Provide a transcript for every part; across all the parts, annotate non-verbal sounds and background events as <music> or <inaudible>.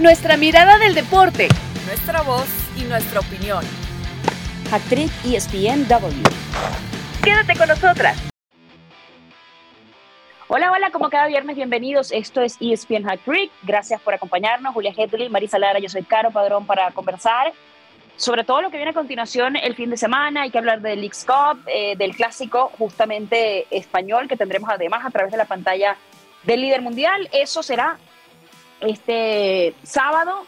nuestra mirada del deporte, nuestra voz y nuestra opinión. Actriz ESPNW. Quédate con nosotras. Hola, hola, como cada viernes, bienvenidos. Esto es ESPN Hack Trick. Gracias por acompañarnos. Julia Hedley, Marisa Lara, yo soy Caro Padrón para conversar sobre todo lo que viene a continuación el fin de semana. Hay que hablar del Leagues Cup, eh, del clásico justamente español que tendremos además a través de la pantalla del líder mundial. Eso será este sábado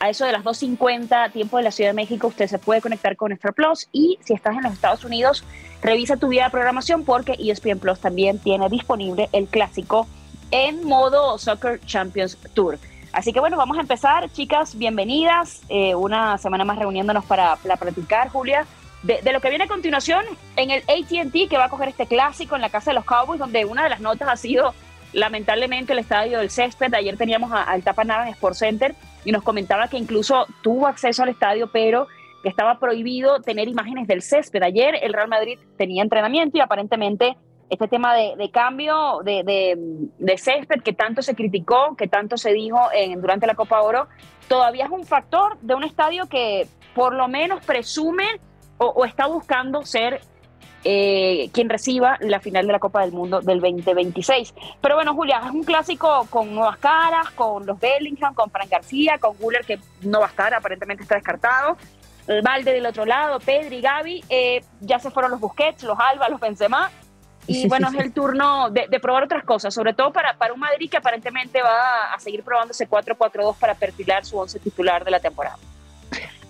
a eso de las 2.50 tiempo de la Ciudad de México. Usted se puede conectar con Star Plus y si estás en los Estados Unidos, revisa tu vía de programación porque ESPN Plus también tiene disponible el clásico en modo Soccer Champions Tour. Así que bueno, vamos a empezar, chicas, bienvenidas. Eh, una semana más reuniéndonos para, platicar, Julia, de, lo que viene a continuación en el ATT que va a coger este clásico en la casa de los Cowboys, donde una de las notas ha sido lamentablemente el estadio del césped. Ayer teníamos al Tapa Nava en Sports Center y nos comentaba que incluso tuvo acceso al estadio, pero que estaba prohibido tener imágenes del césped. Ayer el Real Madrid tenía entrenamiento y aparentemente este tema de, cambio de, de, césped que tanto se criticó, que tanto se dijo durante la Copa Oro, todavía es un factor de un estadio que por lo menos presume o, está buscando ser eh, quien reciba la final de la Copa del Mundo del 2026. Pero bueno, Julia, es un clásico con nuevas caras, con los Bellingham, con Frank García, con Guller, que no va a estar, aparentemente está descartado. El Valde del otro lado, Pedri, Gaby, eh, ya se fueron los Busquets, los Alba, los Benzema, y bueno, es el turno de, probar otras cosas, sobre todo para, para un Madrid que aparentemente va a seguir probándose 4-4-2 para perfilar su once titular de la temporada.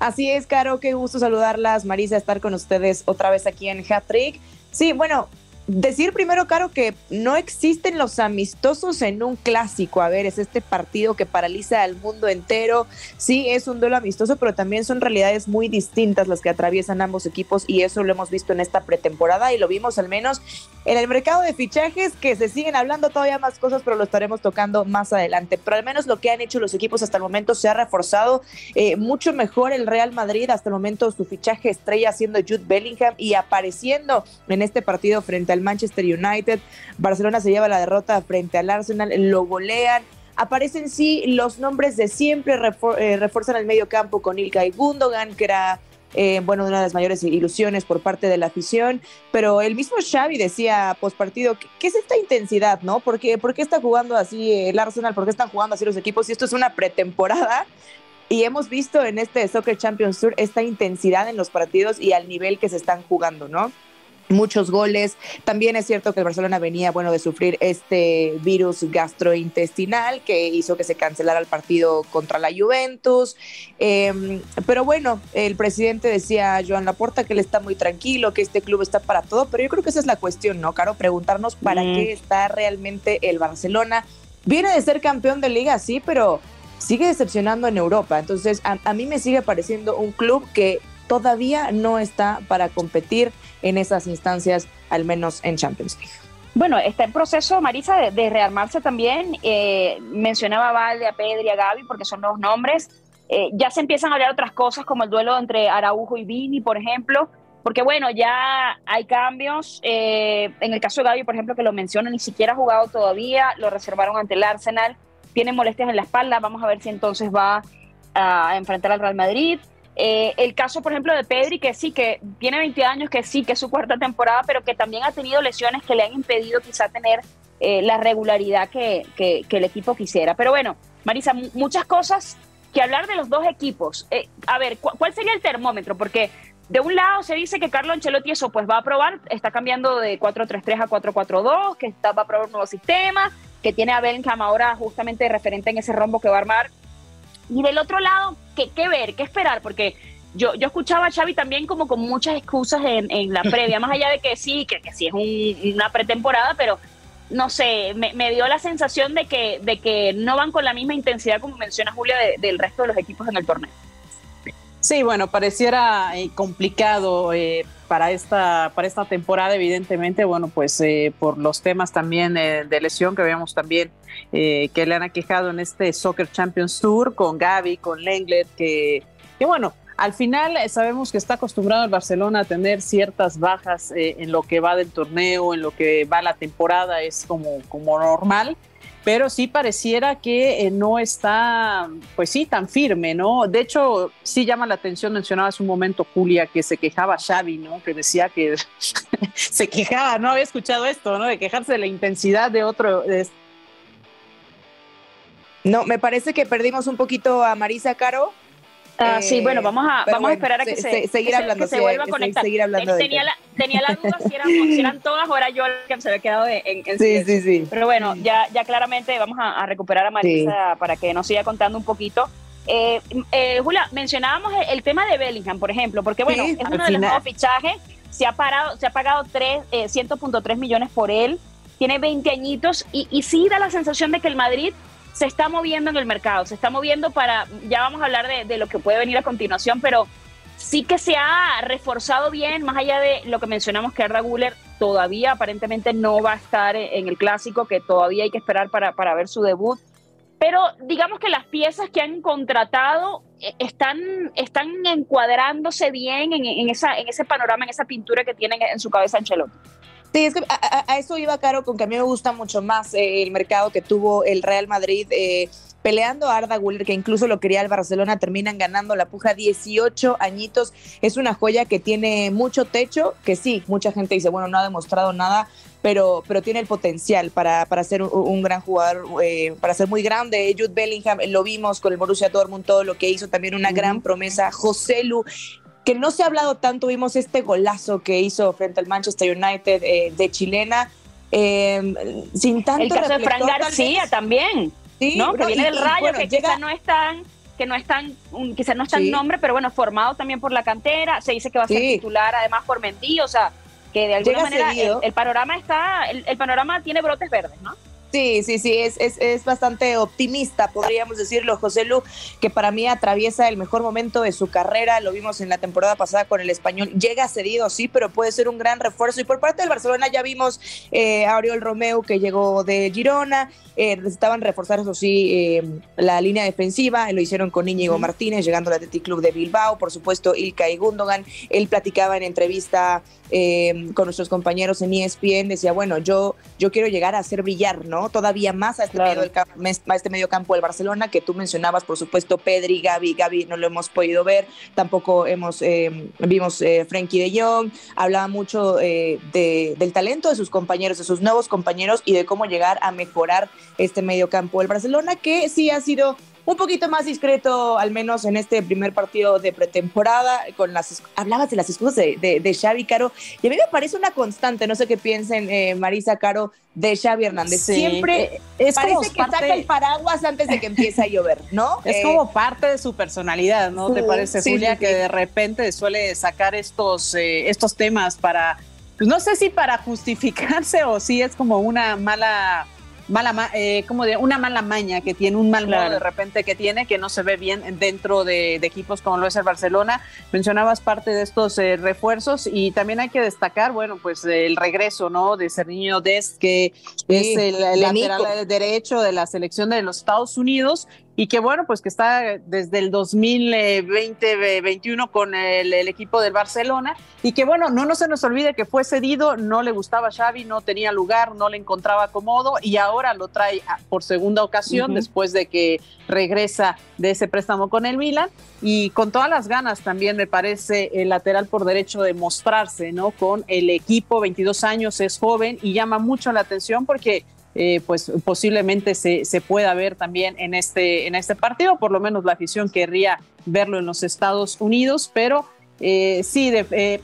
Así es, Caro, qué gusto saludarlas, Marisa, estar con ustedes otra vez aquí en Hat Trick. Sí, bueno, Decir primero, Caro, que no existen los amistosos en un clásico. A ver, es este partido que paraliza al mundo entero. Sí, es un duelo amistoso, pero también son realidades muy distintas las que atraviesan ambos equipos y eso lo hemos visto en esta pretemporada y lo vimos al menos en el mercado de fichajes, que se siguen hablando todavía más cosas, pero lo estaremos tocando más adelante. Pero al menos lo que han hecho los equipos hasta el momento se ha reforzado eh, mucho mejor el Real Madrid. Hasta el momento su fichaje estrella siendo Jude Bellingham y apareciendo en este partido frente al Manchester United. Barcelona se lleva la derrota frente al Arsenal, lo golean. Aparecen sí los nombres de siempre, eh, refuerzan el medio campo con Ilkay Gundogan, que era eh, bueno, una de las mayores ilusiones por parte de la afición, pero el mismo Xavi decía post partido, ¿qué, es esta intensidad, no? ¿Por qué, ¿Por qué está jugando así el Arsenal? ¿Por qué están jugando así los equipos? Y esto es una pretemporada y hemos visto en este Soccer Champions Tour esta intensidad en los partidos y al nivel que se están jugando, ¿no? Muchos goles. También es cierto que el Barcelona venía, bueno, de sufrir este virus gastrointestinal que hizo que se cancelara el partido contra la Juventus. Em, pero bueno, el presidente decía Joan Laporta que él está muy tranquilo, que este club está para todo, pero yo creo que esa es la cuestión, ¿no, Caro? Preguntarnos para qué está realmente el Barcelona. Viene de ser campeón de liga, sí, pero sigue decepcionando en Europa. Entonces, a, a mí me sigue pareciendo un club que todavía no está para competir en esas instancias, al menos en Champions League. Bueno, está en proceso, Marisa, de, rearmarse también. Eh, mencionaba a Valde, a Pedri, a Gaby, porque son los nombres. Eh, ya se empiezan a hablar otras cosas, como el duelo entre Araujo y Vini, por ejemplo, porque bueno, ya hay cambios. Eh, en el caso de Gaby, por ejemplo, que lo menciona, ni siquiera ha jugado todavía, lo reservaron ante el Arsenal, tiene molestias en la espalda, vamos a ver si entonces va a enfrentar al Real Madrid. Eh, el caso, por ejemplo, de Pedri, que sí, que tiene 20 años, que sí, que es su cuarta temporada, pero que también ha tenido lesiones que le han impedido quizá tener eh, la regularidad que, el equipo quisiera. Pero bueno, Marisa, muchas cosas que hablar de los dos equipos. Eh, a ver, ¿cuál sería el termómetro? Porque de un lado se dice que Carlo Ancelotti eso pues va a probar, está cambiando de 4-3-3 a 4-4-2, que va a probar un nuevo sistema, que tiene a Bellingham ahora justamente referente en ese rombo que va a armar y del otro lado, ¿qué, qué ver? ¿Qué esperar? Porque yo, yo escuchaba a Xavi también como con muchas excusas en, en la <laughs> previa, más allá de que sí, que, que sí es una pretemporada, pero no sé, me, me, dio la sensación de que, de que no van con la misma intensidad como menciona Julia del resto de los equipos en el torneo. Sí, bueno, pareciera eh, complicado eh, para, esta, para esta temporada, evidentemente, bueno, pues eh, por los temas también de lesión que veamos también que le han aquejado en este Soccer Champions Tour con Gaby, con Lenglet, que, que bueno, al final sabemos que está acostumbrado el Barcelona a tener ciertas bajas en lo que va del torneo, en lo que va la temporada, es como, como normal. Pero sí pareciera que eh, no está, pues sí, tan firme, ¿no? De hecho, sí llama la atención, mencionaba hace un momento Julia que se quejaba Xavi, ¿no? Que decía que <laughs> se quejaba, no había escuchado esto, ¿no? De quejarse de la intensidad de otro. No, me parece que perdimos un poquito a Marisa Caro. Ah, sí, bueno, vamos a, vamos a esperar a que se, seguir hablando, se, vuelva a conectar. Seguir hablando tenía, la, tenía la duda si eran, <laughs> si eran, todas o era yo el que se había quedado en, en Sí, sí, sí. Pero bueno, ya, ya claramente vamos a, recuperar a Marisa para que nos siga contando un poquito. Eh, eh, Julia, mencionábamos el, tema de Bellingham, por ejemplo, porque bueno, es uno de los nuevos fichajes. Se ha, parado, se ha pagado 3, eh, 100.3 millones por él. Tiene 20 añitos y, y sí da la sensación de que el Madrid se está moviendo en el mercado, se está moviendo para, ya vamos a hablar de, lo que puede venir a continuación, pero sí que se ha reforzado bien, más allá de lo que mencionamos que Arda Guller todavía aparentemente no va a estar en el clásico, que todavía hay que esperar para, para ver su debut. Pero digamos que las piezas que han contratado eh, están, están encuadrándose bien en, esa, en ese panorama, en esa pintura que tienen en su cabeza Ancelotti. Sí, es que a, eso iba Caro, con que a mí me gusta mucho más eh, el mercado que tuvo el Real Madrid. Eh, peleando a Arda Guller, que incluso lo quería el Barcelona, terminan ganando la puja 18 añitos. Es una joya que tiene mucho techo, que sí, mucha gente dice, bueno, no ha demostrado nada, pero, pero tiene el potencial para, para ser un, gran jugador, eh, para ser muy grande. Jude Bellingham, lo vimos con el Borussia Dortmund, todo lo que hizo, también una gran promesa. José Lu, que no se ha hablado tanto, vimos este golazo que hizo frente al Manchester United eh, de chilena, em, sin tanto El caso de Fran García también, ¿Sí? ¿no? Que viene del Rayo, que quizás no es tan que no es tan, quizás no está en nombre, pero bueno, formado también por la cantera, se dice que va a ser titular además por Mendy, o sea, que de alguna manera el, panorama está, el, panorama tiene brotes verdes, ¿no? Sí, sí, sí, es, es, es, bastante optimista, podríamos decirlo, José Lu, que para mí atraviesa el mejor momento de su carrera, lo vimos en la temporada pasada con el español, llega cedido, sí, pero puede ser un gran refuerzo. Y por parte del Barcelona ya vimos eh, a Oriol Romeo que llegó de Girona, eh, necesitaban reforzar, eso sí, eh, la línea defensiva, lo hicieron con Íñigo Martínez, llegando al Athletic Club de Bilbao, por supuesto, Ilka y Gundogan, él platicaba en entrevista con nuestros compañeros en ESPN, decía, bueno, yo, yo quiero llegar a hacer brillar, ¿no? Todavía más a este, medio del campo, a este medio campo del Barcelona, que tú mencionabas, por supuesto, Pedri, Gaby, Gaby no lo hemos podido ver, tampoco hemos, eh, vimos eh, Frankie de Jong, hablaba mucho eh, de, del talento de sus compañeros, de sus nuevos compañeros y de cómo llegar a mejorar este medio campo del Barcelona, que sí ha sido un poquito más discreto, al menos en este primer partido de pretemporada, con las hablabas de las excusas de, de, Xavi Caro, y a mí me parece una constante, no sé qué piensen eh, Marisa Caro, de Xavi Hernández. Siempre eh, es parece que saca el paraguas antes de que empiece a llover, ¿no? <laughs> Es como parte de su personalidad, ¿no? ¿Te parece, Julia, que de repente suele sacar estos, eh, estos temas para, pues no sé si para justificarse o si es como una mala mala, eh, como de una mala maña que tiene, un mal modo de repente que tiene, que no se ve bien dentro de, equipos como lo es el Barcelona. Mencionabas parte de estos eh, refuerzos y también hay que destacar, bueno, pues el regreso, ¿no? De Cerniño Dest, que es el, el lateral derecho de la selección de los Estados Unidos y que bueno, pues que está desde el 2020-21 con el, equipo del Barcelona y que bueno, no, no se nos olvide que fue cedido, no le gustaba Xavi, no tenía lugar, no le encontraba cómodo y ahora lo trae por segunda ocasión después de que regresa de ese préstamo con el Milan y con todas las ganas también me parece el lateral por derecho de mostrarse, ¿no? Con el equipo, 22 años, es joven y llama mucho la atención porque eh, pues posiblemente se, se, pueda ver también en este, en este partido, por lo menos la afición querría verlo en los Estados Unidos, pero eh, sí, eh,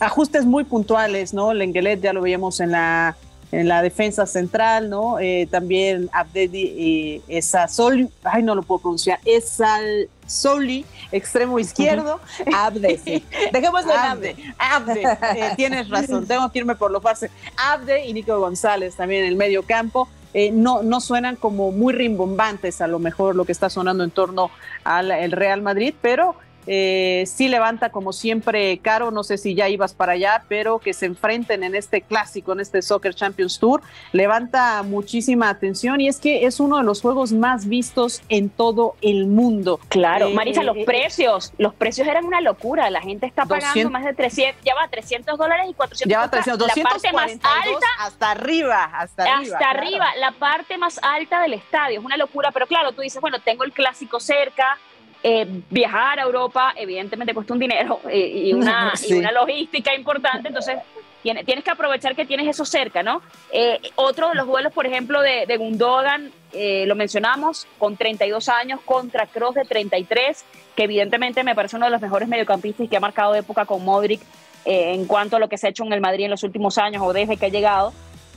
ajustes muy puntuales, ¿no? Lenglet ya lo veíamos en la, en la defensa central, ¿no? también Abdedi esa Sol, ay, no lo puedo pronunciar, esa Soli, extremo izquierdo. Abde, sí. <laughs> Dejémoslo en Abde. Abde, <laughs> eh, tienes razón, tengo que irme por lo fácil. Abde y Nico González también en el medio campo. Eh, no, no suenan como muy rimbombantes a lo mejor lo que está sonando en torno al Real Madrid, pero eh, sí levanta como siempre Caro, no sé si ya ibas para allá, pero que se enfrenten en este clásico, en este Soccer Champions Tour, levanta muchísima atención y es que es uno de los juegos más vistos en todo el mundo. Claro, eh, Marisa, los eh, precios, los precios eran una locura, la gente está pagando más de 300, ya va 300 dólares y 400 ya va 300, la parte más alta hasta arriba, hasta arriba. Hasta arriba, la parte más alta del estadio, es una locura, pero claro, tú dices, bueno, tengo el clásico cerca, eh, viajar a Europa evidentemente cuesta un dinero eh, y, <laughs> una, una, logística importante, entonces tienes, tienes que aprovechar que tienes eso cerca, ¿no? Eh, otro de los vuelos, por ejemplo, de, de Gundogan, lo mencionamos, con 32 años contra Cross de 33, que evidentemente me parece uno de los mejores mediocampistas que ha marcado época con Modric en cuanto a lo que se ha hecho en el Madrid en los últimos años o desde que ha llegado.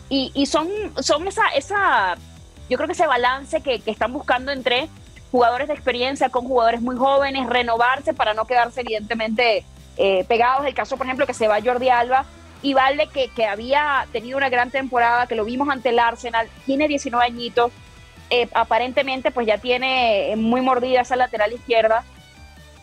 Y, y son, son esa, esa, yo creo que ese balance que, que están buscando entre jugadores de experiencia con jugadores muy jóvenes, renovarse para no quedarse evidentemente eh, pegados. El caso, por ejemplo, que se va Jordi Alba y Valde, que, que había tenido una gran temporada, que lo vimos ante el Arsenal, tiene 19 añitos, eh, aparentemente pues ya tiene muy mordida esa lateral izquierda.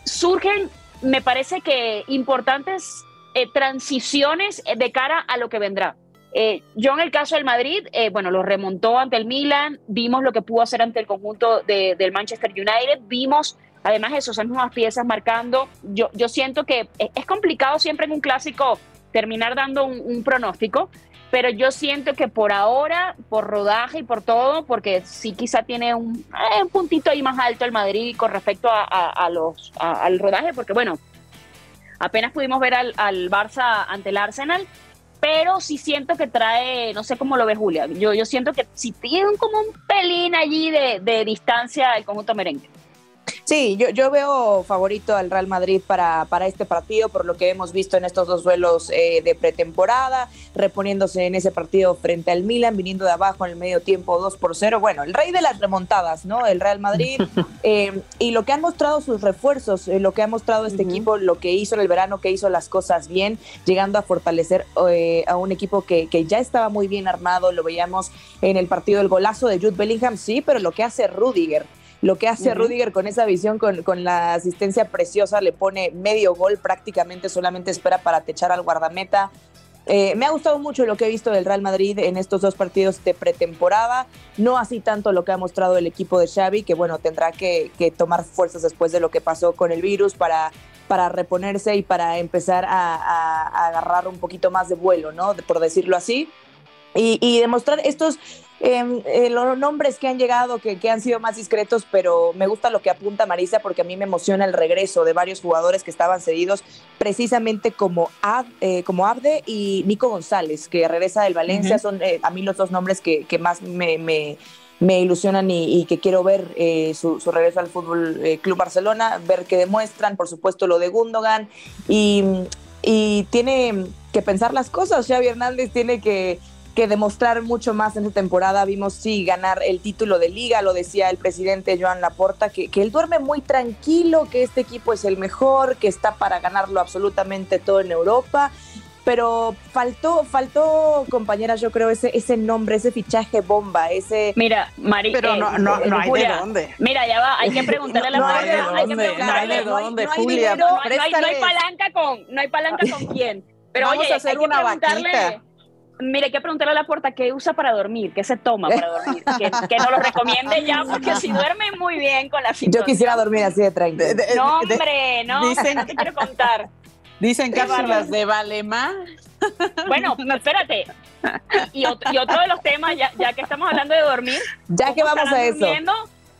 Surgen, me parece que importantes eh, transiciones de cara a lo que vendrá. Eh, yo en el caso del Madrid, eh, bueno, lo remontó ante el Milan, vimos lo que pudo hacer ante el conjunto del Manchester United, vimos además esas mismas piezas marcando. Yo, yo siento que es complicado siempre en un clásico terminar dando un, pronóstico, pero yo siento que por ahora, por rodaje y por todo, porque sí quizá tiene un, eh, un puntito ahí más alto el Madrid con respecto a, los, al rodaje, porque bueno, apenas pudimos ver al, al Barça ante el Arsenal pero sí siento que trae, no sé cómo lo ve Julia, yo, yo siento que si tiene como un pelín allí de, de distancia el conjunto merengue. Sí, yo, yo veo favorito al Real Madrid para, para este partido, por lo que hemos visto en estos dos duelos eh, de pretemporada, reponiéndose en ese partido frente al Milan, viniendo de abajo en el medio tiempo 2 por 0. Bueno, el rey de las remontadas, ¿no? El Real Madrid. <laughs> Eh, y lo que han mostrado sus refuerzos, eh, lo que ha mostrado este equipo, lo que hizo en el verano, que hizo las cosas bien, llegando a fortalecer a un equipo que, que ya estaba muy bien armado, lo veíamos en el partido del golazo de Jude Bellingham, sí, pero lo que hace Rudiger lo que hace Rudiger con esa visión, con, con, la asistencia preciosa, le pone medio gol prácticamente, solamente espera para techar al guardameta. Eh, me ha gustado mucho lo que he visto del Real Madrid en estos dos partidos de pretemporada, no así tanto lo que ha mostrado el equipo de Xavi, que bueno, tendrá que, tomar fuerzas después de lo que pasó con el virus para, para reponerse y para empezar a, agarrar un poquito más de vuelo, ¿no? Por decirlo así. Y, y demostrar estos Em, eh, los nombres que han llegado, que, que, han sido más discretos, pero me gusta lo que apunta Marisa porque a mí me emociona el regreso de varios jugadores que estaban cedidos, precisamente como, eh, como Abde y Nico González, que regresa del Valencia. Son eh, a mí los dos nombres que, que más me, me, me, ilusionan y, y, que quiero ver su, su, regreso al Fútbol Club Barcelona, ver qué demuestran, por supuesto lo de Gundogan. Y, y tiene que pensar las cosas. Xavi Hernández tiene que que demostrar mucho más en esta temporada. Vimos, sí, ganar el título de liga, lo decía el presidente Joan Laporta, que, que él duerme muy tranquilo, que este equipo es el mejor, que está para ganarlo absolutamente todo en Europa. Pero faltó, faltó, compañeras, yo creo, ese, ese nombre, ese fichaje bomba, ese... Mira, Mari... Pero no, no, no hay de dónde. Mira, ya va, hay que <laughs> preguntarle a la no hay de dónde, no hay de dónde, Julia. No, hay, no hay palanca con, no hay palanca con quién. Pero Vamos oye, a hacer una vaquita Mire, hay que preguntarle a la puerta qué usa para dormir, qué se toma para dormir, que, <laughs> que nos lo recomiende ya, porque si duerme muy bien con la situación. Yo quisiera dormir así de tranquilo. No, hombre, no, dicen, no te quiero contar. Dicen cápsulas de Valema. Bueno, <laughs> espérate. Y otro, y otro de los temas, ya, ya, que estamos hablando de dormir. Ya que vamos a eso.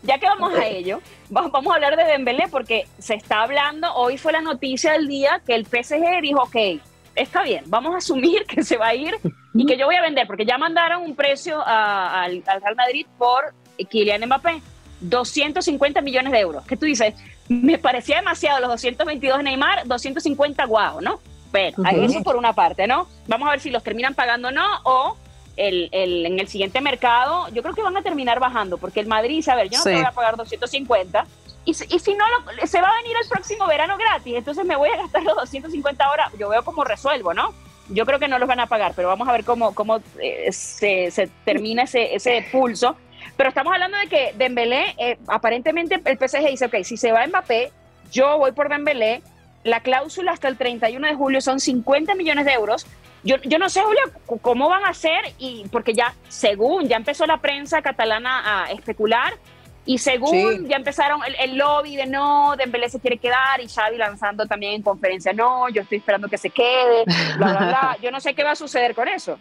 Ya que vamos a ello, vamos a hablar de Dembélé porque se está hablando, hoy fue la noticia del día que el PSG dijo, ok, está bien, vamos a asumir que se va a ir y que yo voy a vender, porque ya mandaron un precio al, Real Madrid por Kylian Mbappé, 250 millones de euros. ¿Qué tú dices? Me parecía demasiado los 222 de Neymar, 250 guau, ¿no? Pero eso por una parte, ¿no? Vamos a ver si los terminan pagando o no, o el, el, en el siguiente mercado, yo creo que van a terminar bajando, porque el Madrid, a ver, yo no te voy a pagar 250, y, y si no, se va a venir el próximo verano gratis, entonces me voy a gastar los 250 horas, yo veo cómo resuelvo, ¿no? yo creo que no los van a pagar, pero vamos a ver cómo, cómo eh, se, se, termina ese, ese pulso. Pero estamos hablando de que Dembélé, eh, aparentemente el PSG dice, ok, si se va Mbappé, yo voy por Dembélé, la cláusula hasta el 31 de julio son 50 millones de euros. Yo, yo no sé, Julio, cómo van a hacer, y porque ya, según ya empezó la prensa catalana a especular, y según ya empezaron el, lobby de no, Dembélé se quiere quedar, y Xavi lanzando también en conferencia, no, yo estoy esperando que se quede, bla, bla, bla. <laughs> Yo no sé qué va a suceder con eso.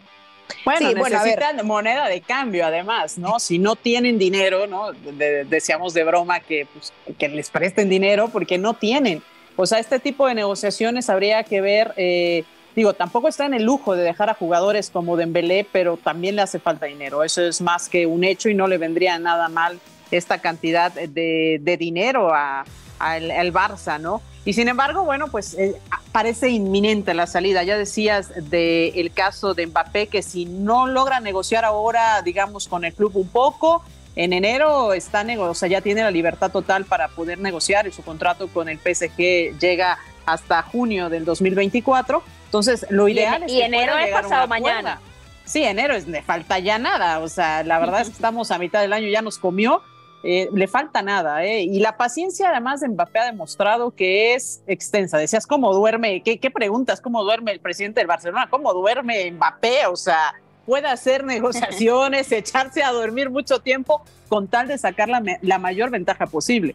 Bueno, necesitan moneda de cambio además, ¿no? Si no tienen dinero, ¿no? decíamos de broma que, pues, que les presten dinero porque no tienen. O sea, este tipo de negociaciones habría que ver, eh, digo, tampoco está en el lujo de dejar a jugadores como Dembélé, pero también le hace falta dinero. Eso es más que un hecho y no le vendría nada mal esta cantidad de, dinero al Barça, ¿no? Y sin embargo, bueno, pues eh, parece inminente la salida. Ya decías del caso de Mbappé que si no logra negociar ahora, digamos, con el club un poco, en enero está o sea, ya tiene la libertad total para poder negociar y su contrato con el PSG llega hasta junio del 2024. Entonces, lo ideal y, es que enero es pasado mañana. Sí, enero es, falta ya nada. O sea, la verdad es que estamos a mitad del año, ya nos comió. Eh, le falta nada, ¿eh? Y la paciencia, además de Mbappé, ha demostrado que es extensa. Decías, ¿cómo duerme? ¿Qué, preguntas? ¿Cómo duerme el presidente del Barcelona? ¿Cómo duerme Mbappé? O sea, puede hacer <laughs> negociaciones, echarse a dormir mucho tiempo con tal de sacar la, mayor ventaja posible.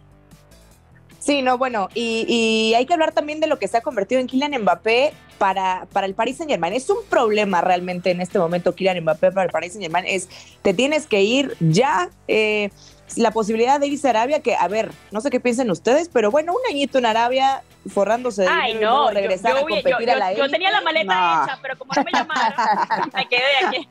Sí, no, bueno, y, hay que hablar también de lo que se ha convertido en Kylian Mbappé para, para el Paris Saint Germain. Es un problema realmente en este momento Kylian Mbappé para el Paris Saint Germain. Es, te tienes que ir ya. Eh, la posibilidad de irse a Arabia, que a ver, no sé qué piensen ustedes, pero bueno, un añito en Arabia forrándose de Ay, no, regresar a competir a la élite. Yo tenía la maleta hecha, pero como no me llamaron, <laughs> me quedé aquí.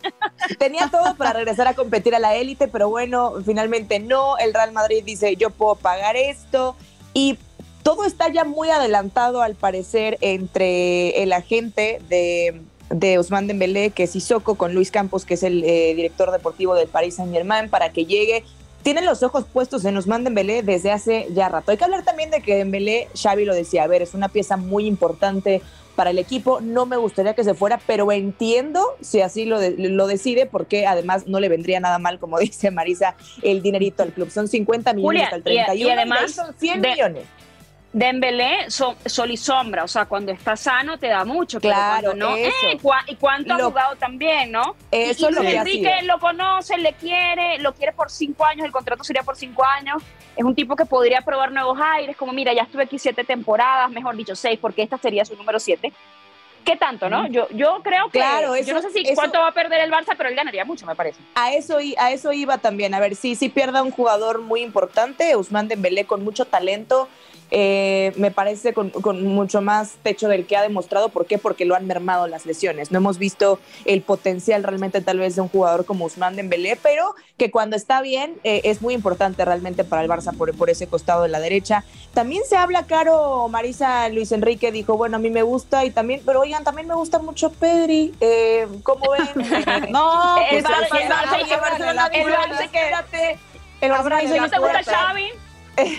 Tenía todo para regresar a competir a la élite, pero bueno, finalmente no. El Real Madrid dice, yo puedo pagar esto. Y todo está ya muy adelantado, al parecer, entre el agente de de Ousmane Dembélé, que es Isoko, con Luis Campos, que es el eh, director deportivo del Paris Saint-Germain, para que llegue tienen los ojos puestos en Ousmane Dembélé desde hace ya rato. Hay que hablar también de que Dembélé, Xavi lo decía, a ver, es una pieza muy importante para el equipo. No me gustaría que se fuera, pero entiendo si así lo, lo decide, porque además no le vendría nada mal, como <laughs> dice Marisa, el dinerito al club. Son 50 millones hasta el 31 y, además son 100 millones. Dembélé, sol y sombra, o sea, cuando está sano te da mucho, claro, no, eh, y cuánto ha jugado también, ¿no? Eso y, lo Enrique lo conoce, le quiere, lo quiere por cinco años, el contrato sería por cinco años, es un tipo que podría probar nuevos aires, como mira, ya estuve aquí siete temporadas, mejor dicho seis, porque esta sería su número siete. ¿Qué tanto, no? Yo, yo creo que. Claro, yo no sé si cuánto va a perder el Barça, pero él ganaría mucho, me parece. A eso, a eso iba también. A ver, sí, sí pierda un jugador muy importante, Usman Dembélé, con mucho talento eh, me parece con, mucho más techo del que ha demostrado. ¿Por qué? Porque lo han mermado las lesiones. No hemos visto el potencial realmente tal vez de un jugador como Usman Dembélé, pero que cuando está bien eh, es muy importante realmente para el Barça por, por ese costado de la derecha. También se habla, Caro, Marisa Luis Enrique dijo, bueno, a mí me gusta y también, pero oigan, también me gusta mucho Pedri. Eh, ¿Cómo ven? <laughs> no, el Barça, el Barça, el Barça.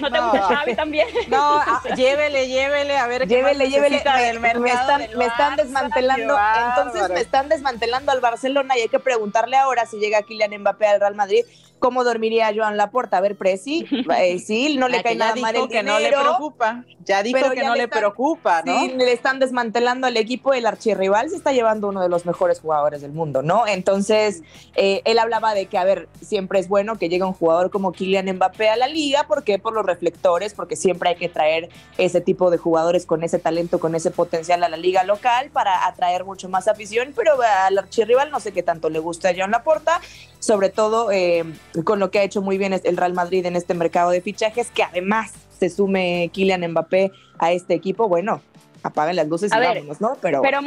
¿No te gusta Xavi también? No, ah, llévele, llévele, a ver llévele, llévele. Me, me, están, me están desmantelando, entonces me están desmantelando al Barcelona y hay que preguntarle ahora si llega Kylian Mbappé al Real Madrid ¿Cómo dormiría Joan Laporta? A ver, Presi, eh, <laughs> sí, no le cae nada mal el que no le preocupa. Ya dijo que no le, preocupa, ¿no? Sí, le están desmantelando al equipo, el archirrival se está llevando uno de los mejores jugadores del mundo, ¿no? Entonces, eh, él hablaba de que, a ver, siempre es bueno que llegue un jugador como Kylian Mbappé a la liga, ¿por qué? Por los reflectores, porque siempre hay que traer ese tipo de jugadores con ese talento, con ese potencial a la liga local para atraer mucho más afición, pero al archirrival no sé qué tanto le gusta a Joan Laporta, sobre todo... Eh, con lo que ha hecho muy bien el Real Madrid en este mercado de fichajes, que además se sume Kylian Mbappé a este equipo, bueno, apaguen las luces y vámonos, ¿no? Pero, pero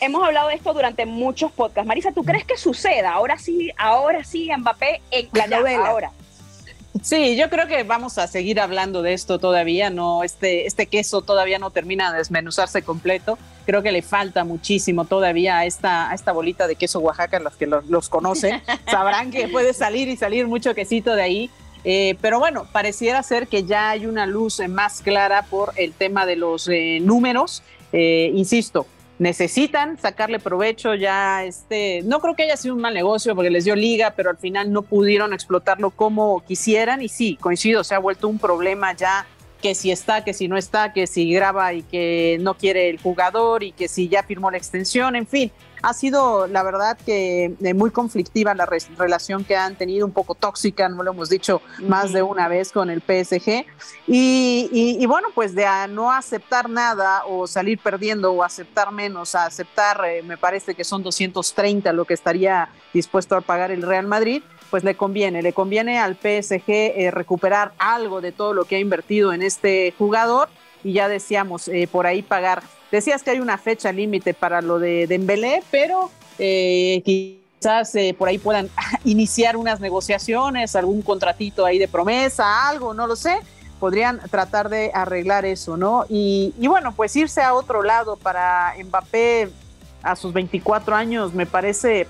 hemos hablado de esto durante muchos podcasts. Marisa, ¿tú crees que suceda? Ahora sí, ahora sí, Mbappé en la novela. Ahora. Sí, yo creo que vamos a seguir hablando de esto todavía, no este este queso todavía no termina de desmenuzarse completo. Creo que le falta muchísimo todavía a esta a esta bolita de queso Oaxaca, los que los, conocen <laughs> sabrán que puede salir y salir mucho quesito de ahí. Eh, pero bueno, pareciera ser que ya hay una luz más clara por el tema de los eh, números. Eh, insisto, necesitan sacarle provecho ya este no creo que haya sido un mal negocio porque les dio liga pero al final no pudieron explotarlo como quisieran y sí coincido se ha vuelto un problema ya que si está, que si no está, que si graba y que no quiere el jugador y que si ya firmó la extensión, en fin. Ha sido, la verdad, que eh, muy conflictiva la relación que han tenido, un poco tóxica, no lo hemos dicho más de una vez con el PSG. Y, bueno, pues de no aceptar nada o salir perdiendo o aceptar menos, a aceptar, eh, me parece que son 230 lo que estaría dispuesto a pagar el Real Madrid, pues le conviene, le conviene al PSG eh, recuperar algo de todo lo que ha invertido en este jugador y ya decíamos, por ahí pagar Decías que hay una fecha límite para lo de Dembélé, pero eh, quizás eh, por ahí puedan <laughs> iniciar unas negociaciones, algún contratito ahí de promesa, algo, no lo sé. Podrían tratar de arreglar eso, ¿no? Y, bueno, pues irse a otro lado para Mbappé a sus 24 años me parece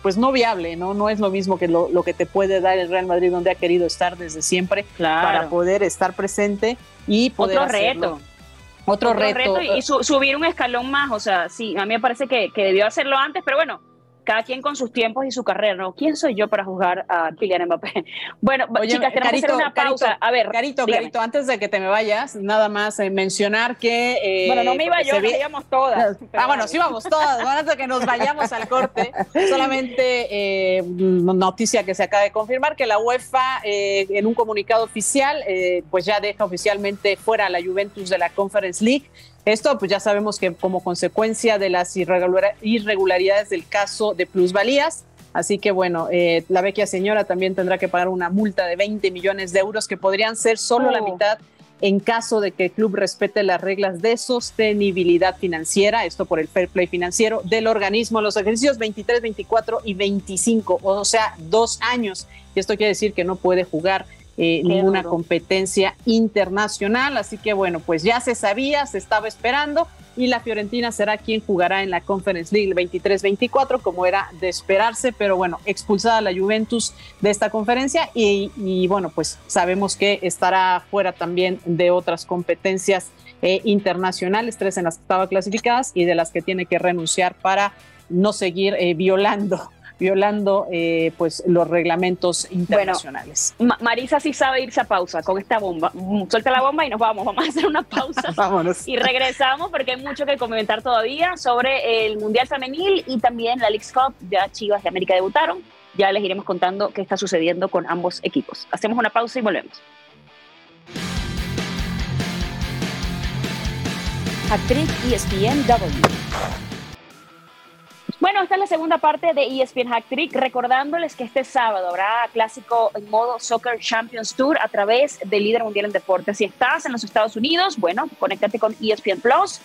pues no viable, ¿no? No es lo mismo que lo, que te puede dar el Real Madrid donde ha querido estar desde siempre para poder estar presente y poder Otro reto. Otro, reto. y subir un escalón más, o sea, sí, a mí me parece que, que debió hacerlo antes, pero bueno, cada quien con sus tiempos y su carrera, ¿no? ¿Quién soy yo para juzgar a Kylian Mbappé? <laughs> Bueno, chicas, tenemos que hacer una pausa. a ver, Carito, Carito, antes de que te me vayas, nada más eh, mencionar que... Eh, bueno, no me iba yo, nos íbamos todas. Ah, bueno, sí íbamos todas. Bueno, antes de que nos vayamos al corte, <laughs> solamente eh, noticia que se acaba de confirmar que la UEFA en un comunicado oficial, pues ya deja oficialmente fuera a la Juventus de la Conference League. Esto pues ya sabemos que como consecuencia de las irregularidades del caso de plusvalías, así que bueno, eh, la vecchia señora también tendrá que pagar una multa de 20 millones de euros que podrían ser solo la oh. mitad en caso de que el club respete las reglas de sostenibilidad financiera, esto por el fair play financiero del organismo los ejercicios 23, 24 y 25, o sea, dos años. Y esto quiere decir que no puede jugar eh, ninguna competencia internacional. Así que bueno, pues ya se sabía, se estaba esperando. Y la Fiorentina será quien jugará en la Conference League 23-24 como era de esperarse, pero bueno, expulsada la Juventus de esta conferencia. Y, bueno, pues sabemos que estará fuera también de otras competencias eh, internacionales, tres en las que estaba clasificadas y de las que tiene que renunciar para no seguir eh, violando violando eh, pues los reglamentos internacionales. Marisa sí sabe irse a pausa con esta bomba. Mm, suelta la bomba y nos vamos. Vamos a hacer una pausa. <laughs> Vámonos. Y regresamos porque hay mucho que comentar todavía sobre el Mundial Femenil y también la League Cup. Ya Chivas de América debutaron. Ya les iremos contando qué está sucediendo con ambos equipos. Hacemos una pausa y volvemos. Actriz ESPNW. Bueno, esta es la segunda parte de ESPN Hack Trick, recordándoles que este sábado habrá clásico en modo Soccer Champions Tour a través del líder mundial en deportes. Si estás en los Estados Unidos, bueno, conéctate con ESPN Plus.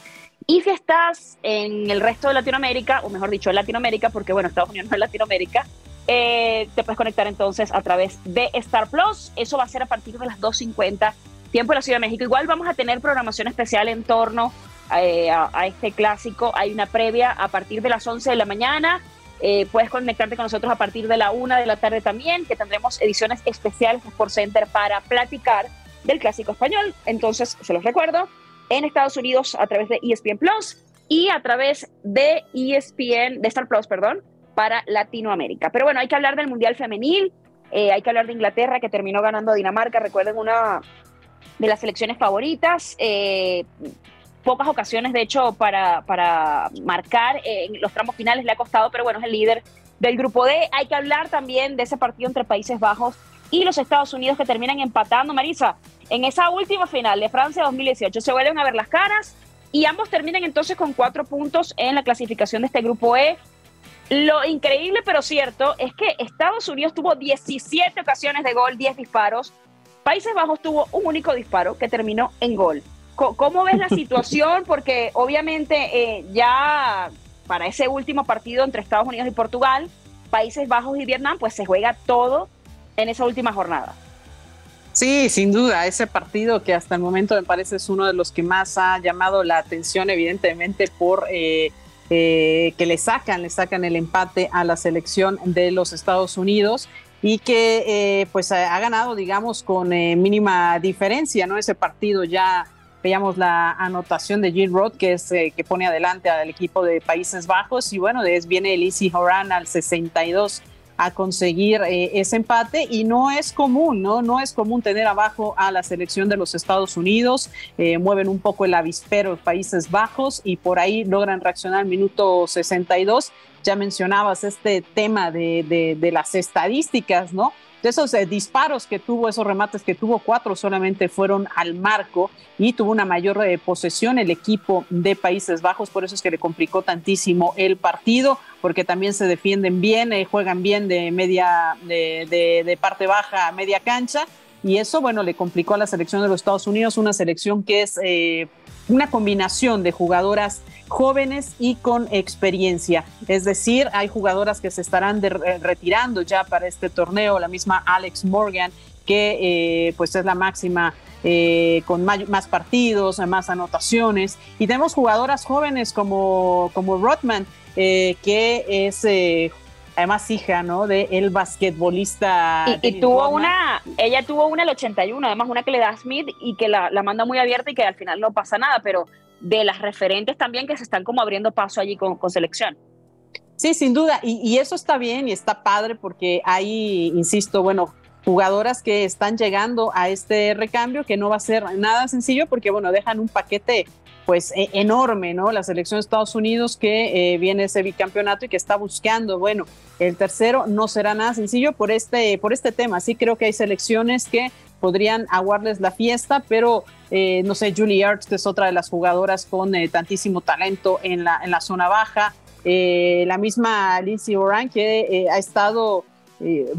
Y si estás en el resto de Latinoamérica, o mejor dicho, Latinoamérica, porque bueno, Estados Unidos no es Latinoamérica, eh, te puedes conectar entonces a través de Star Plus. Eso va a ser a partir de las 2.50 tiempo de la Ciudad de México. Igual vamos a tener programación especial en torno eh, a, este clásico. Hay una previa a partir de las 11 de la mañana. Eh, puedes conectarte con nosotros a partir de la 1 de la tarde también, que tendremos ediciones especiales de Sport Center para platicar del clásico español. Entonces, se los recuerdo, en Estados Unidos a través de ESPN Plus y a través de ESPN, de Star Plus, perdón, para Latinoamérica. Pero bueno, hay que hablar del Mundial Femenil, eh, hay que hablar de Inglaterra, que terminó ganando a Dinamarca. Recuerden una de las selecciones favoritas. Eh, pocas ocasiones, de hecho, para, para marcar en los tramos finales le ha costado, pero bueno, es el líder del grupo D. Hay que hablar también de ese partido entre Países Bajos y los Estados Unidos que terminan empatando, Marisa. En esa última final de Francia 2018 se vuelven a ver las caras y ambos terminan entonces con cuatro puntos en la clasificación de este grupo E. Lo increíble pero cierto es que Estados Unidos tuvo 17 ocasiones de gol, 10 disparos. Países Bajos tuvo un único disparo que terminó en gol. ¿Cómo ves la <laughs> situación? Porque obviamente eh, ya para ese último partido entre Estados Unidos y Portugal, Países Bajos y Vietnam, pues se juega todo en esa última jornada. Sí, sin duda, ese partido que hasta el momento me parece es uno de los que más ha llamado la atención, evidentemente, por eh, eh, que le sacan, le sacan el empate a la selección de los Estados Unidos y que pues ha ganado, digamos, con mínima diferencia, ¿no? Ese partido ya veíamos la anotación de Jill Roth, que es eh, que pone adelante al equipo de Países Bajos, y bueno, de, viene Elise Horan al 62 a conseguir eh, ese empate y no es común, ¿no? No es común tener abajo a la selección de los Estados Unidos, eh, mueven un poco el avispero Países Bajos y por ahí logran reaccionar al minuto 62. Ya mencionabas este tema de, de las estadísticas, ¿no? De esos eh, disparos que tuvo, esos remates que tuvo, cuatro solamente fueron al marco y tuvo una mayor eh, posesión el equipo de Países Bajos, por eso es que le complicó tantísimo el partido, porque también se defienden bien, eh, juegan bien de media, de, de parte baja a media cancha y eso, bueno, le complicó a la selección de los Estados Unidos, una selección que es una combinación de jugadoras jóvenes y con experiencia. Es decir, hay jugadoras que se estarán retirando ya para este torneo, la misma Alex Morgan, que eh, pues es la máxima eh, con más partidos, más anotaciones. Y tenemos jugadoras jóvenes como, como Rodman, eh, que es además hija, ¿no? De el basquetbolista. Y, tuvo una, ella tuvo una el 81, además una que le da Smith y que la, la, manda muy abierta y que al final no pasa nada, pero de las referentes también que se están como abriendo paso allí con, con selección. Sí, sin duda, y, y, eso está bien y está padre porque hay, insisto, bueno, jugadoras que están llegando a este recambio que no va a ser nada sencillo porque, bueno, dejan un paquete pues e, enorme, ¿no? La selección de Estados Unidos que eh, viene ese bicampeonato y que está buscando, bueno, el tercero no será nada sencillo por este, por este tema. Sí creo que hay selecciones que podrían aguarles la fiesta, pero eh, no sé, Julie que es otra de las jugadoras con eh, tantísimo talento en la, en la zona baja, la misma Lindsay Oran, que ha estado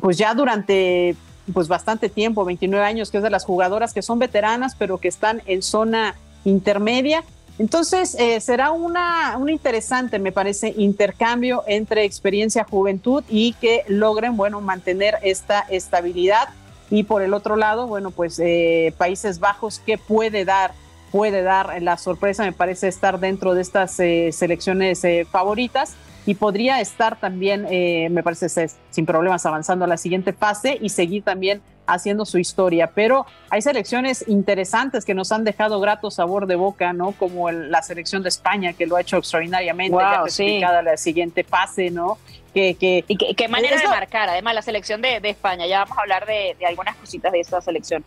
pues ya durante pues bastante tiempo, 29 años, que es de las jugadoras que son veteranas, pero que están en zona intermedia entonces, eh, será una, un interesante, me parece, intercambio entre experiencia, juventud y que logren, bueno, mantener esta estabilidad. Y por el otro lado, bueno, pues eh, Países Bajos, ¿qué puede dar? Puede dar la sorpresa, me parece, estar dentro de estas eh, selecciones favoritas y podría estar también, me parece, sin problemas avanzando a la siguiente fase y seguir también haciendo su historia. Pero hay selecciones interesantes que nos han dejado grato sabor de boca, ¿no? Como la selección de España, que lo ha hecho extraordinariamente, ya clasificada la siguiente fase, ¿no? Que, que, y qué manera de marcar, además, la selección de, España. Ya vamos a hablar de, algunas cositas de esta selección.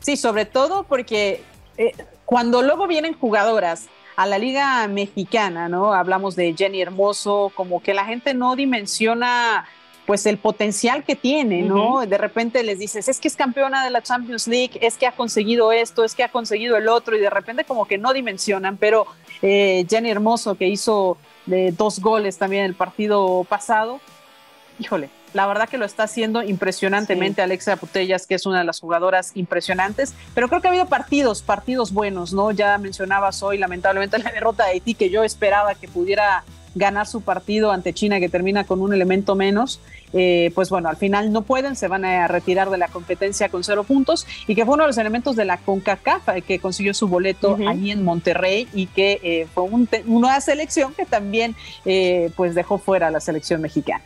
Sí, sobre todo porque eh, cuando luego vienen jugadoras a la liga mexicana, ¿no? Hablamos de Jenny Hermoso, como que la gente no dimensiona pues el potencial que tiene, ¿no? De repente les dices, es que es campeona de la Champions League, es que ha conseguido esto, es que ha conseguido el otro, y de repente como que no dimensionan, pero eh, Jenny Hermoso, que hizo de dos goles también el partido pasado, híjole, la verdad que lo está haciendo impresionantemente Alexa Putellas, que es una de las jugadoras impresionantes, pero creo que ha habido partidos, partidos buenos, ¿no? Ya mencionabas hoy lamentablemente <laughs> la derrota de Haití, que yo esperaba que pudiera ganar su partido ante China que termina con un elemento menos, eh, pues bueno, al final no pueden, se van a retirar de la competencia con cero puntos y que fue uno de los elementos de la CONCACAF eh, que consiguió su boleto allí en Monterrey y que eh, fue una selección que también pues dejó fuera a la selección mexicana.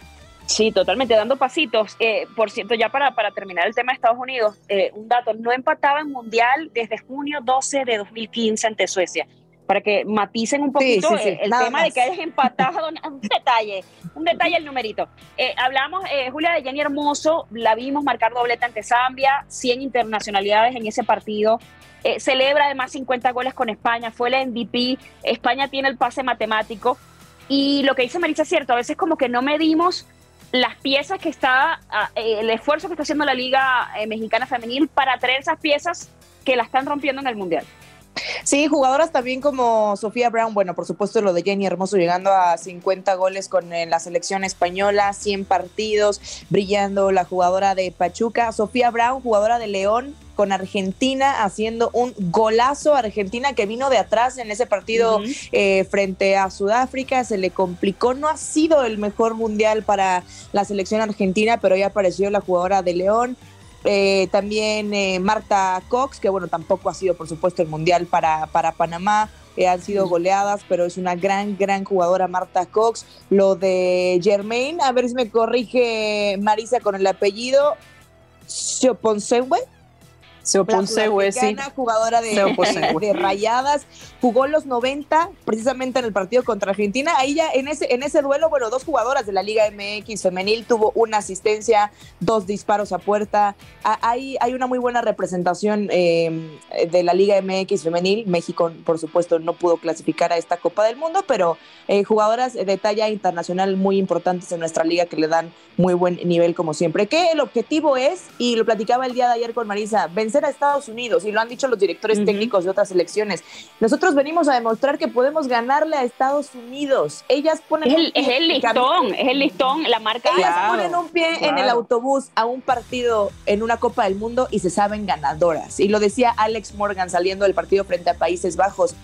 Sí, totalmente, dando pasitos. por cierto, ya para, para terminar el tema de Estados Unidos, un dato, no empataba en Mundial desde junio 12 de 2015 ante Suecia para que maticen un poquito el tema de que hayas empatado. un detalle, un detalle el numerito. Eh, hablamos, eh, Julia, de Jenny Hermoso, la vimos marcar doblete ante Zambia, 100 internacionalidades en ese partido. Eh, celebra además 50 goles con España, fue la MVP. España tiene el pase matemático. Y lo que dice Marisa es cierto, a veces como que no medimos las piezas que está, ah, el esfuerzo que está haciendo la Liga Mexicana Femenil para traer esas piezas que la están rompiendo en el Mundial. Sí, jugadoras también como Sofía Brown, bueno, por supuesto lo de Jenny Hermoso llegando a 50 goles con eh, la selección española, 100 partidos, brillando la jugadora de Pachuca, Sofía Brown, jugadora de León, con Argentina haciendo un golazo. Argentina que vino de atrás en ese partido eh, frente a Sudáfrica, se le complicó, no ha sido el mejor mundial para la selección argentina, pero ya apareció la jugadora de León, eh, también eh, Marta Cox, que bueno, tampoco ha sido por supuesto el mundial para, para Panamá. Eh, han sido goleadas, pero es una gran, gran jugadora Marta Cox. Lo de Germain, a ver si me corrige Marisa con el apellido. Poncewe. la jugadora de, <laughs> de, rayadas, jugó los 90 precisamente en el partido contra Argentina. Ahí ya en ese, en ese duelo, bueno, dos jugadoras de la Liga MX femenil tuvo una asistencia, dos disparos a puerta. Hay, hay una muy buena representación em, de la Liga MX femenil. México, por supuesto, no pudo clasificar a esta Copa del Mundo, pero eh, jugadoras de talla internacional muy importantes en nuestra liga que le dan muy buen nivel como siempre. Que el objetivo es, y lo platicaba el día de ayer con Marisa, vencer a Estados Unidos, y lo han dicho los directores técnicos de otras selecciones. Nosotros venimos a demostrar que podemos ganarle a Estados Unidos. Ellas ponen... Es el, es el listón, es el listón, la marca. Ellas ponen un pie en el autobús a un partido en una Copa del Mundo y se saben ganadoras. Y lo decía Alex Morgan saliendo del partido frente a Países Bajos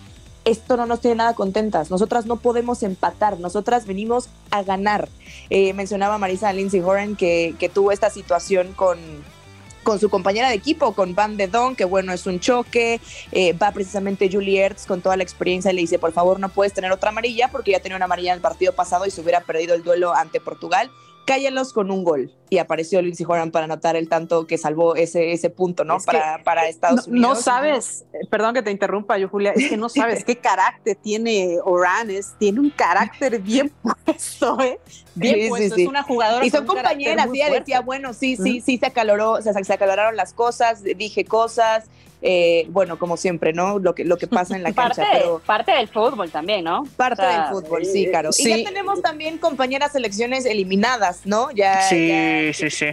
esto no nos tiene nada contentas. Nosotras no podemos empatar, nosotras venimos a ganar. Eh, mencionaba Marisa Lindsay Horan que, que tuvo esta situación con, con su compañera de equipo, con Van de Don, que bueno, es un choque. Eh, va precisamente Julie Ertz con toda la experiencia y le dice, por favor, no puedes tener otra amarilla porque ya tenía una amarilla en el partido pasado y se hubiera perdido el duelo ante Portugal cállalos con un gol. Y apareció Lindsey Horan para anotar el tanto que salvó ese, ese punto, ¿no? para, para Estados Unidos. No sabes, perdón que te interrumpa yo, Julia, es que no sabes qué carácter tiene Oranes, tiene un carácter bien <laughs> puesto, ¿eh? Bien puesto, es una jugadora. Y son compañeras, y ella decía, bueno, sí, sí, sí, se acaloró, se, se acaloraron las cosas, dije cosas, eh, bueno, como siempre, ¿no? Lo que, lo que pasa en la <laughs> parte, cancha. Pero parte del fútbol también, ¿no? Parte del fútbol, sí, claro. Y ya tenemos también compañeras selecciones eliminadas, ¿no? Ya, sí, sí, sí.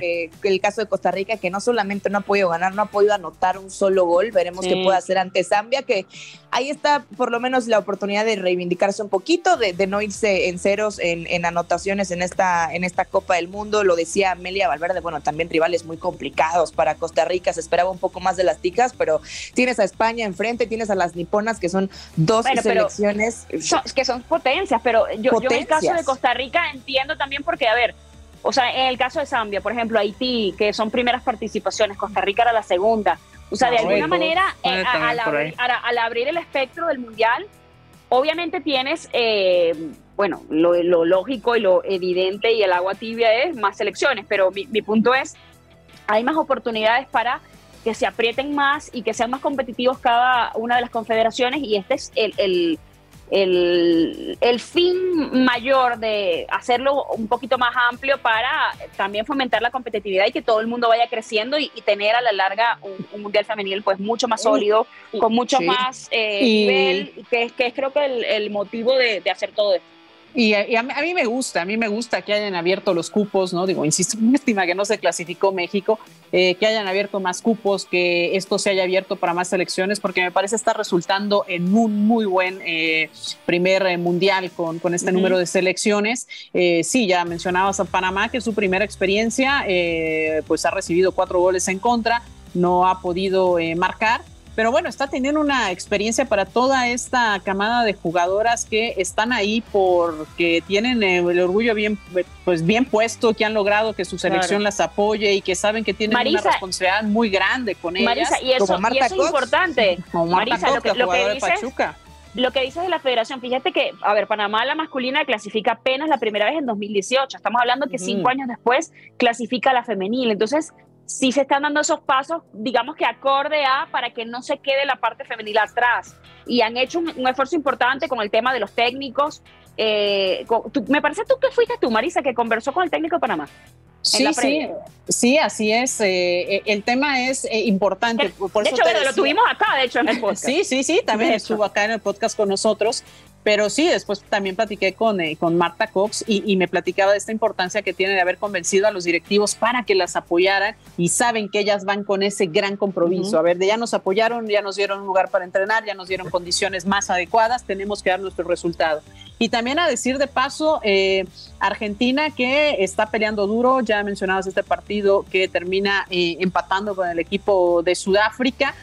el caso de Costa Rica, que no solamente no ha podido ganar, no ha podido anotar un solo gol. Veremos qué puede hacer ante Zambia, que ahí está por lo menos la oportunidad de reivindicarse un poquito, de, no irse en ceros en, anotaciones en esta, en esta Copa del Mundo. Lo decía Amelia Valverde, bueno, también rivales muy complicados para Costa Rica. Se esperaba un poco más de las ticas, pero tienes a España enfrente, tienes a las niponas, que son dos selecciones. que son potencias, pero yo, yo en el caso de Costa Rica entiendo también porque, a ver, o sea, en el caso de Zambia, por ejemplo, Haití, que son primeras participaciones, Costa Rica era la segunda. O sea, de alguna manera, eh, al, abrir, el espectro del Mundial, obviamente tienes, eh, bueno, lo, lógico y lo evidente y el agua tibia es más selecciones, pero mi, mi punto es, hay más oportunidades para que se aprieten más y que sean más competitivos cada una de las confederaciones y este es el, el, el, el fin mayor de hacerlo un poquito más amplio para también fomentar la competitividad y que todo el mundo vaya creciendo y, tener a la larga un, mundial femenil pues mucho más sólido, con mucho más eh, nivel, que, que es creo que el, el motivo de, de hacer todo esto. Y, a, mí me gusta, a mí me gusta que hayan abierto los cupos, ¿no? Digo, insisto, <laughs> una estima que no se clasificó México, eh, que hayan abierto más cupos, que esto se haya abierto para más selecciones, porque me parece estar resultando en un muy buen eh, primer eh, mundial con, con este número de selecciones. sí, ya mencionabas a Panamá, que su primera experiencia, pues ha recibido cuatro goles en contra, no ha podido marcar pero bueno, está teniendo una experiencia para toda esta camada de jugadoras que están ahí porque tienen el orgullo bien, pues bien puesto, que han logrado que su selección las apoye y que saben que tienen una responsabilidad muy grande con ellas. Marisa, y eso, como Marta es importante. Marisa, lo que, lo que dices, lo que dices de la federación, fíjate que, a ver, Panamá la masculina clasifica apenas la primera vez en 2018. Estamos hablando que cinco años después clasifica la femenil. Entonces, sí se están dando esos pasos, digamos que acorde a, para que no se quede la parte femenil atrás. Y han hecho un, esfuerzo importante con el tema de los técnicos. Eh, me parece tú que fuiste tú, Marisa, que conversó con el técnico de Panamá. Sí, sí, sí, así es. Eh, eh, el tema es importante. de hecho, lo tuvimos acá, de hecho, en el <laughs> podcast. Sí, sí, sí, también estuvo acá en el podcast con nosotros. Pero sí, después también platiqué con, eh, con Marta Cox y, me platicaba de esta importancia que tiene de haber convencido a los directivos para que las apoyaran y saben que ellas van con ese gran compromiso. A ver, ya nos apoyaron, ya nos dieron un lugar para entrenar, ya nos dieron condiciones más adecuadas, tenemos que dar nuestro resultado. Y también a decir de paso, eh, Argentina que está peleando duro, ya mencionabas este partido que termina eh, empatando con el equipo de Sudáfrica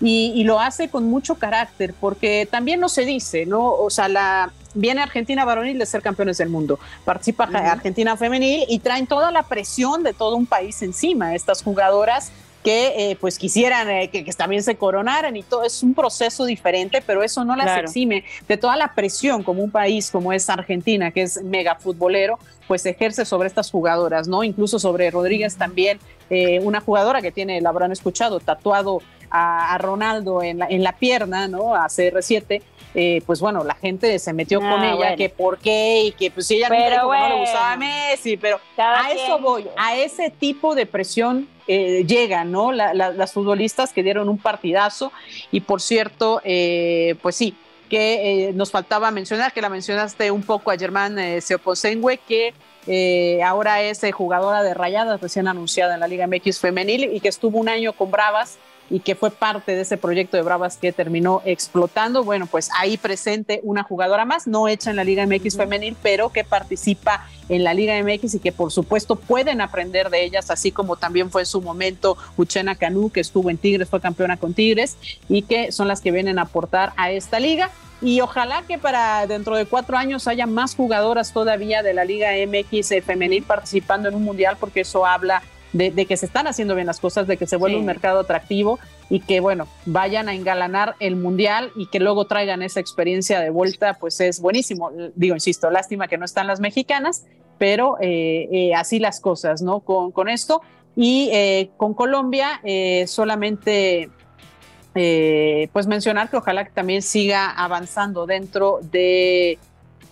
y, lo hace con mucho carácter, porque también no se dice, ¿no? O sea, la, viene Argentina varonil de ser campeones del mundo, participa Argentina femenil y traen toda la presión de todo un país encima, estas jugadoras que eh, pues quisieran eh, que, también se coronaran y todo es un proceso diferente, pero eso no las exime de toda la presión como un país como es Argentina, que es mega futbolero, pues ejerce sobre estas jugadoras, ¿no? Incluso sobre Rodríguez también, eh, una jugadora que tiene, la habrán escuchado, tatuado a, Ronaldo en la, en la pierna, ¿no? A CR7, eh, pues bueno, la gente se metió con ah, ella, que por qué, y que pues ella no le gustaba a Messi, pero a eso voy, a ese tipo de presión eh, llegan, ¿no? las futbolistas que dieron un partidazo, y por cierto, eh, pues sí, que nos faltaba mencionar, que la mencionaste un poco a Germán Seoposengue, que ahora es jugadora de rayadas recién anunciada en la Liga MX femenil y que estuvo un año con Bravas y que fue parte de ese proyecto de Bravas que terminó explotando. Bueno, pues ahí presente una jugadora más, no hecha en la Liga MX femenil, pero que participa en la Liga MX y que por supuesto pueden aprender de ellas, así como también fue en su momento Uchena Canú, que estuvo en Tigres, fue campeona con Tigres, y que son las que vienen a aportar a esta liga. Y ojalá que para dentro de cuatro años haya más jugadoras todavía de la Liga MX femenil participando en un mundial, porque eso habla de, que se están haciendo bien las cosas, de que se vuelve un mercado atractivo y que, bueno, vayan a engalanar el mundial y que luego traigan esa experiencia de vuelta, pues es buenísimo. Digo, insisto, lástima que no están las mexicanas, pero eh, eh, así las cosas, ¿no? Con, con esto. Y eh, con Colombia, solamente pues mencionar que ojalá que también siga avanzando dentro de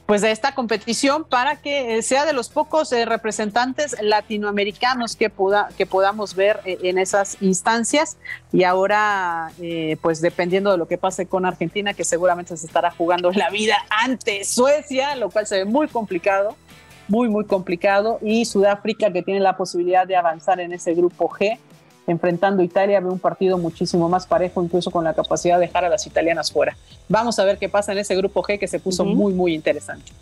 pues de esta competición para que eh, sea de los pocos eh, representantes latinoamericanos que, pueda, que podamos ver eh, en esas instancias. Y ahora pues dependiendo de lo que pase con Argentina que seguramente se estará jugando la vida ante Suecia lo cual se ve muy complicado muy muy complicado. Y Sudáfrica que tiene la posibilidad de avanzar en ese grupo G enfrentando a Italia, ve un partido muchísimo más parejo, incluso con la capacidad de dejar a las italianas fuera. Vamos a ver qué pasa en ese grupo G que se puso muy, muy interesante.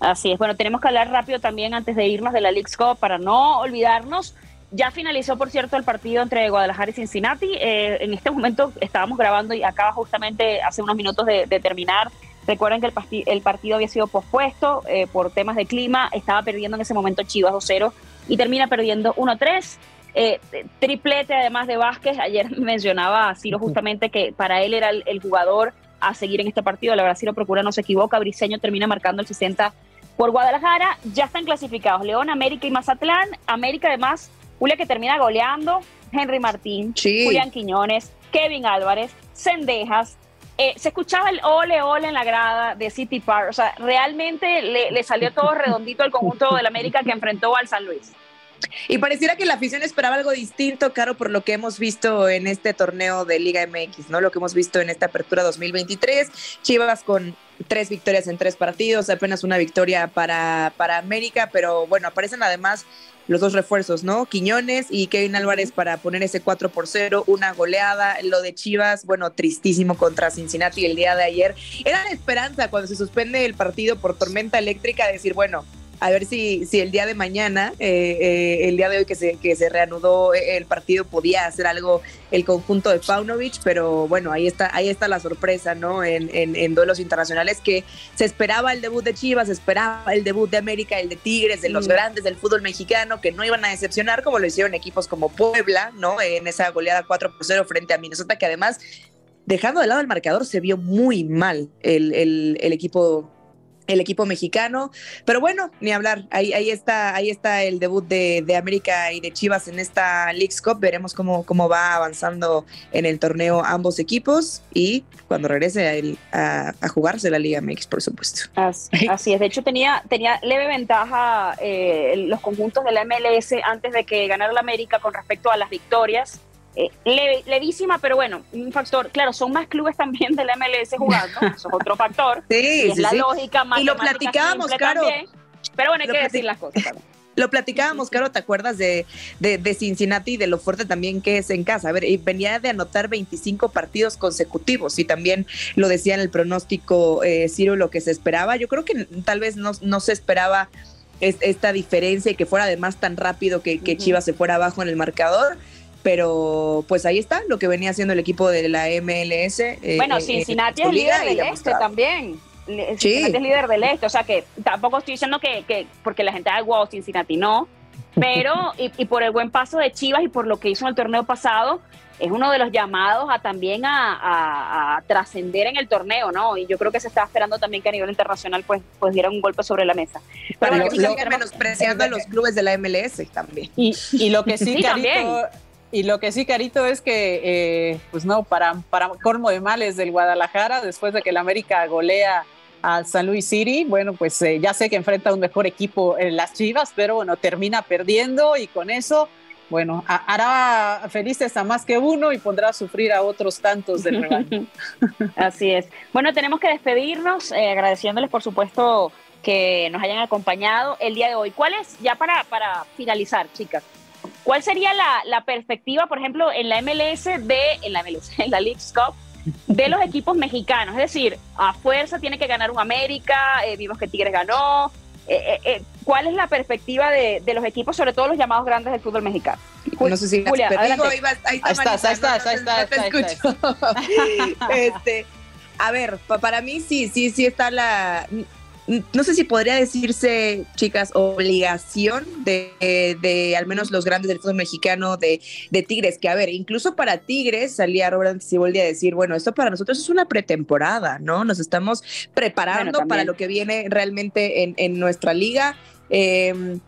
Así es. Bueno, tenemos que hablar rápido también antes de irnos de la League's Cup para no olvidarnos. Ya finalizó, por cierto, el partido entre Guadalajara y Cincinnati. Eh, en este momento estábamos grabando y acaba justamente hace unos minutos de, terminar. Recuerden que el, el, partido había sido pospuesto eh, por temas de clima. Estaba perdiendo en ese momento Chivas 2-0 y termina perdiendo 1-3. Eh, triplete además de Vázquez. Ayer <laughs> mencionaba a Ciro justamente que para él era el, jugador a seguir en este partido. La verdad, Ciro Procura no se equivoca. Briseño termina marcando el 60 por Guadalajara. Ya están clasificados León, América y Mazatlán. América además, Julia que termina goleando. Henry Martín, Julián Quiñones, Kevin Álvarez, Cendejas, eh, se escuchaba el ole ole en la grada de City Park. O sea, realmente le, le salió todo redondito al conjunto del América que enfrentó al San Luis. Y pareciera que la afición esperaba algo distinto, Caro, por lo que hemos visto en este torneo de Liga MX, ¿no? Lo que hemos visto en esta apertura 2023. Chivas con tres victorias en tres partidos, apenas una victoria para, para América, pero bueno, aparecen además los dos refuerzos, ¿no? Quiñones y Kevin Álvarez para poner ese 4 por 0, una goleada. Lo de Chivas, bueno, tristísimo contra Cincinnati el día de ayer. Era la esperanza cuando se suspende el partido por tormenta eléctrica, decir, bueno, a ver si, si el día de mañana, eh, eh, el día de hoy que se, que se reanudó el partido, podía hacer algo el conjunto de Paunovic, pero bueno, ahí está, ahí está la sorpresa, ¿no? En, en, duelos internacionales que se esperaba el debut de Chivas, se esperaba el debut de América, el de Tigres, de los grandes del fútbol mexicano, que no iban a decepcionar como lo hicieron equipos como Puebla, ¿no? En esa goleada 4 por 0 frente a Minnesota, que además dejando de lado el marcador, se vio muy mal el, el, el, equipo el equipo mexicano. Pero bueno, ni hablar. Ahí, ahí está, ahí está el debut de, América y de Chivas en esta League's Cup. Veremos cómo, cómo va avanzando en el torneo ambos equipos y cuando regrese a, a, jugarse la Liga MX, por supuesto. <laughs> Así, es. De hecho, tenía, tenía leve ventaja eh, los conjuntos de la MLS antes de que ganara la América con respecto a las victorias. Eh, levísima, pero bueno, un factor, claro, son más clubes también del MLS jugando, <laughs> eso es otro factor. Sí, es la lógica más. Y lo platicábamos, claro. pero bueno, hay que decir las cosas. <laughs> Lo platicábamos, Caro, ¿te acuerdas de, de, Cincinnati y de lo fuerte también que es en casa? A ver, venía de anotar 25 partidos consecutivos y también lo decía en el pronóstico eh, Ciro lo que se esperaba. Yo creo que tal vez no, no se esperaba esta diferencia y que fuera además tan rápido que, que Chivas se fuera abajo en el marcador pero pues ahí está lo que venía haciendo el equipo de la MLS. Eh, bueno, eh, Cincinnati es líder del este también. Cincinnati es líder del este, o sea que tampoco estoy diciendo que, que porque la gente da wow, Cincinnati no, pero y, por el buen paso de Chivas y por lo que hizo en el torneo pasado, es uno de los llamados a también a, trascender en el torneo, ¿no? Y yo creo que se está esperando también que a nivel internacional pues, pues dieran un golpe sobre la mesa. Pero, bueno, menospreciando a los clubes de la MLS también. Y, lo que sí, Carito, Y lo que sí, Carito, es que, eh, pues no, para, para colmo de males del Guadalajara, después de que el América golea al San Luis City, bueno, pues eh, ya sé que enfrenta un mejor equipo en las Chivas, pero bueno, termina perdiendo y con eso, bueno, hará felices a más que uno y pondrá a sufrir a otros tantos del rebaño. <laughs> Así es. Bueno, tenemos que despedirnos, eh, agradeciéndoles, por supuesto, que nos hayan acompañado el día de hoy. ¿Cuál es, ya para, para finalizar, chicas, cuál sería la, la perspectiva, por ejemplo, en la MLS de, en la MLS, <laughs> en la League Cup, de los equipos mexicanos? Es decir, a fuerza tiene que ganar un América, eh, vimos que Tigres ganó. Eh, eh, ¿Cuál es la perspectiva de, de, los equipos, sobre todo los llamados grandes del fútbol mexicano? No sé si Julia, adelante. Ahí, ahí, está, ahí está, ahí está, ahí está, escucho. <laughs> este, a ver, para mí sí, sí, sí está la no sé si podría decirse, chicas, obligación de, de, al menos los grandes del fútbol mexicano de, de, Tigres, que a ver, incluso para Tigres salía Robert Siboldi a decir, bueno, esto para nosotros es una pretemporada, ¿no? Nos estamos preparando bueno, para lo que viene realmente en, en nuestra liga. Eh,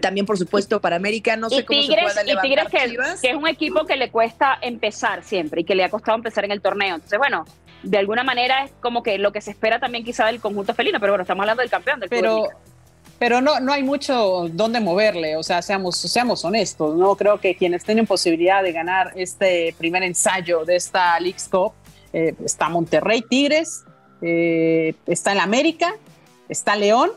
también, por supuesto, para América, no sé cómo Tigres, se pueda Y Tigres, que, que, es un equipo que le cuesta empezar siempre y que le ha costado empezar en el torneo. Entonces, bueno, de alguna manera es como que lo que se espera también quizá del conjunto felino, pero bueno, estamos hablando del campeón del pero, pero no, no hay mucho donde moverle, o sea, seamos, seamos honestos, ¿no? Creo que quienes tienen posibilidad de ganar este primer ensayo de esta League Cup, eh, está Monterrey Tigres, eh, está el América, está León,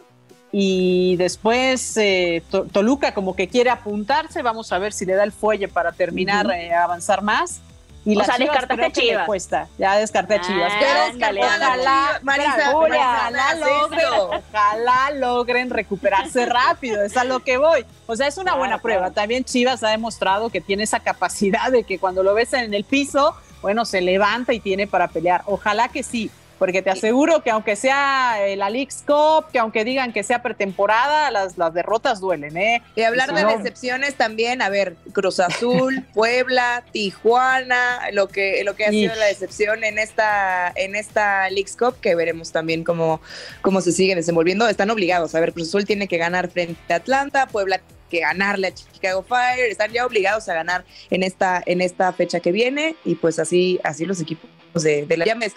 y después eh, Toluca como que quiere apuntarse, vamos a ver si le da el fuelle para terminar, uh -huh. eh, avanzar más. Y o sea, descartaste Chivas. Cuesta. Ya descarté ah, Chivas. Pero ojalá, Marisa, ojalá, logren, ojalá logren recuperarse rápido. Es a lo que voy. O sea, es una claro, buena prueba. También Chivas ha demostrado que tiene esa capacidad de que cuando lo ves en el piso, bueno, se levanta y tiene para pelear. Ojalá que sí porque te aseguro que aunque sea la League Cup, que aunque digan que sea pretemporada, las, las derrotas duelen, ¿eh? Y hablar y si de no... decepciones también, a ver, Cruz Azul, <laughs> Puebla, Tijuana, lo que, lo que ha sido la decepción en esta, en esta League Cup, que veremos también cómo, cómo se siguen desenvolviendo. Están obligados, a ver, Cruz Azul tiene que ganar frente a Atlanta, Puebla que ganarle a Chicago Fire, están ya obligados a ganar en esta, en esta fecha que viene, y pues así, así los equipos de, de la ya me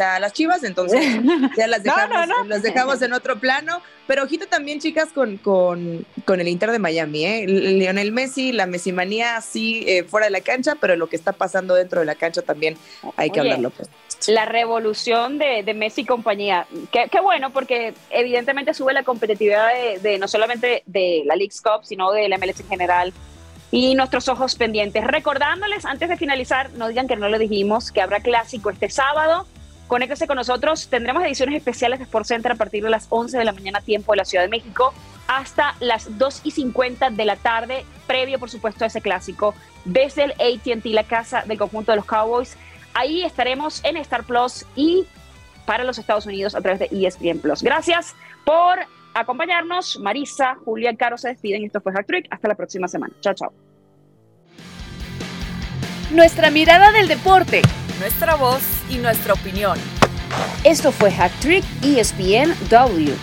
a las chivas, entonces <laughs> ya las dejamos, no, no, no. las dejamos en otro plano. Pero ojito también, chicas, con, con, con el Inter de Miami, ¿eh? Lionel Messi, la Messimanía, sí, eh, fuera de la cancha, pero lo que está pasando dentro de la cancha también hay que Oye, hablarlo. Pues. La revolución de, de Messi y compañía. Qué, qué, bueno, porque evidentemente sube la competitividad de, de no solamente de la League Cup, sino de la MLS en general y nuestros ojos pendientes. Recordándoles, antes de finalizar, no digan que no lo dijimos, que habrá clásico este sábado. Conéctese con nosotros. Tendremos ediciones especiales de Sport Center a partir de las 11 de la mañana, tiempo de la Ciudad de México, hasta las 2 y 50 de la tarde, previo, por supuesto, a ese clásico, desde el ATT, la casa del conjunto de los Cowboys. Ahí estaremos en Star Plus y para los Estados Unidos a través de ESPN Plus. Gracias por acompañarnos. Marisa, Julia y Caro se despiden. Esto fue Hack Trick. Hasta la próxima semana. Chao, chao. Nuestra mirada del deporte. Nuestra voz y nuestra opinión. Esto fue Hack Trick ESPN W.